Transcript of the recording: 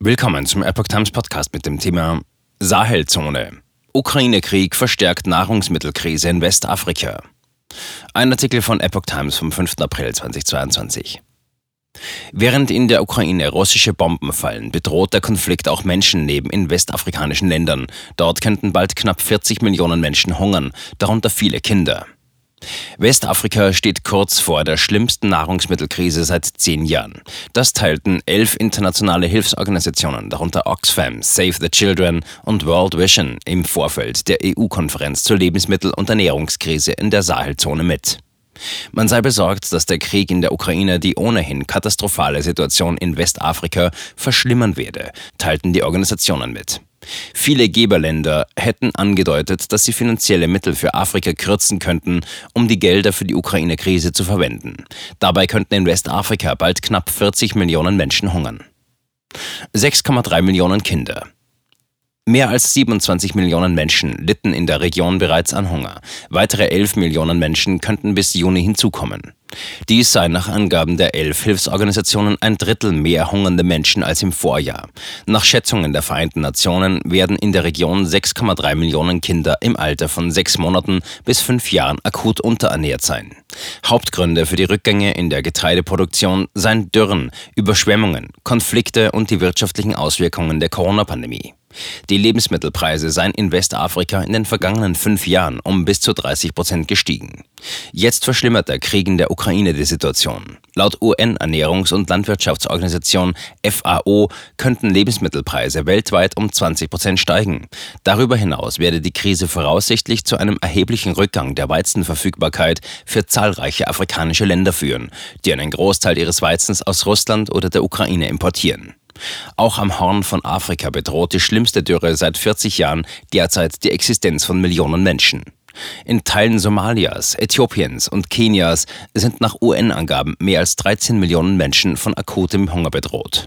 Willkommen zum Epoch Times Podcast mit dem Thema Sahelzone. Ukraine-Krieg verstärkt Nahrungsmittelkrise in Westafrika. Ein Artikel von Epoch Times vom 5. April 2022. Während in der Ukraine russische Bomben fallen, bedroht der Konflikt auch Menschenleben in westafrikanischen Ländern. Dort könnten bald knapp 40 Millionen Menschen hungern, darunter viele Kinder. Westafrika steht kurz vor der schlimmsten Nahrungsmittelkrise seit zehn Jahren. Das teilten elf internationale Hilfsorganisationen, darunter Oxfam, Save the Children und World Vision, im Vorfeld der EU-Konferenz zur Lebensmittel- und Ernährungskrise in der Sahelzone mit. Man sei besorgt, dass der Krieg in der Ukraine die ohnehin katastrophale Situation in Westafrika verschlimmern werde, teilten die Organisationen mit. Viele Geberländer hätten angedeutet, dass sie finanzielle Mittel für Afrika kürzen könnten, um die Gelder für die Ukraine-Krise zu verwenden. Dabei könnten in Westafrika bald knapp 40 Millionen Menschen hungern. 6,3 Millionen Kinder. Mehr als 27 Millionen Menschen litten in der Region bereits an Hunger. Weitere 11 Millionen Menschen könnten bis Juni hinzukommen. Dies sei nach Angaben der elf Hilfsorganisationen ein Drittel mehr hungernde Menschen als im Vorjahr. Nach Schätzungen der Vereinten Nationen werden in der Region 6,3 Millionen Kinder im Alter von sechs Monaten bis fünf Jahren akut unterernährt sein. Hauptgründe für die Rückgänge in der Getreideproduktion seien Dürren, Überschwemmungen, Konflikte und die wirtschaftlichen Auswirkungen der Corona-Pandemie. Die Lebensmittelpreise seien in Westafrika in den vergangenen fünf Jahren um bis zu 30 Prozent gestiegen. Jetzt verschlimmert der Krieg in der Ukraine die Situation. Laut UN-Ernährungs- und Landwirtschaftsorganisation FAO könnten Lebensmittelpreise weltweit um 20 Prozent steigen. Darüber hinaus werde die Krise voraussichtlich zu einem erheblichen Rückgang der Weizenverfügbarkeit für zahlreiche afrikanische Länder führen, die einen Großteil ihres Weizens aus Russland oder der Ukraine importieren. Auch am Horn von Afrika bedroht die schlimmste Dürre seit 40 Jahren derzeit die Existenz von Millionen Menschen. In Teilen Somalias, Äthiopiens und Kenias sind nach UN-Angaben mehr als 13 Millionen Menschen von akutem Hunger bedroht.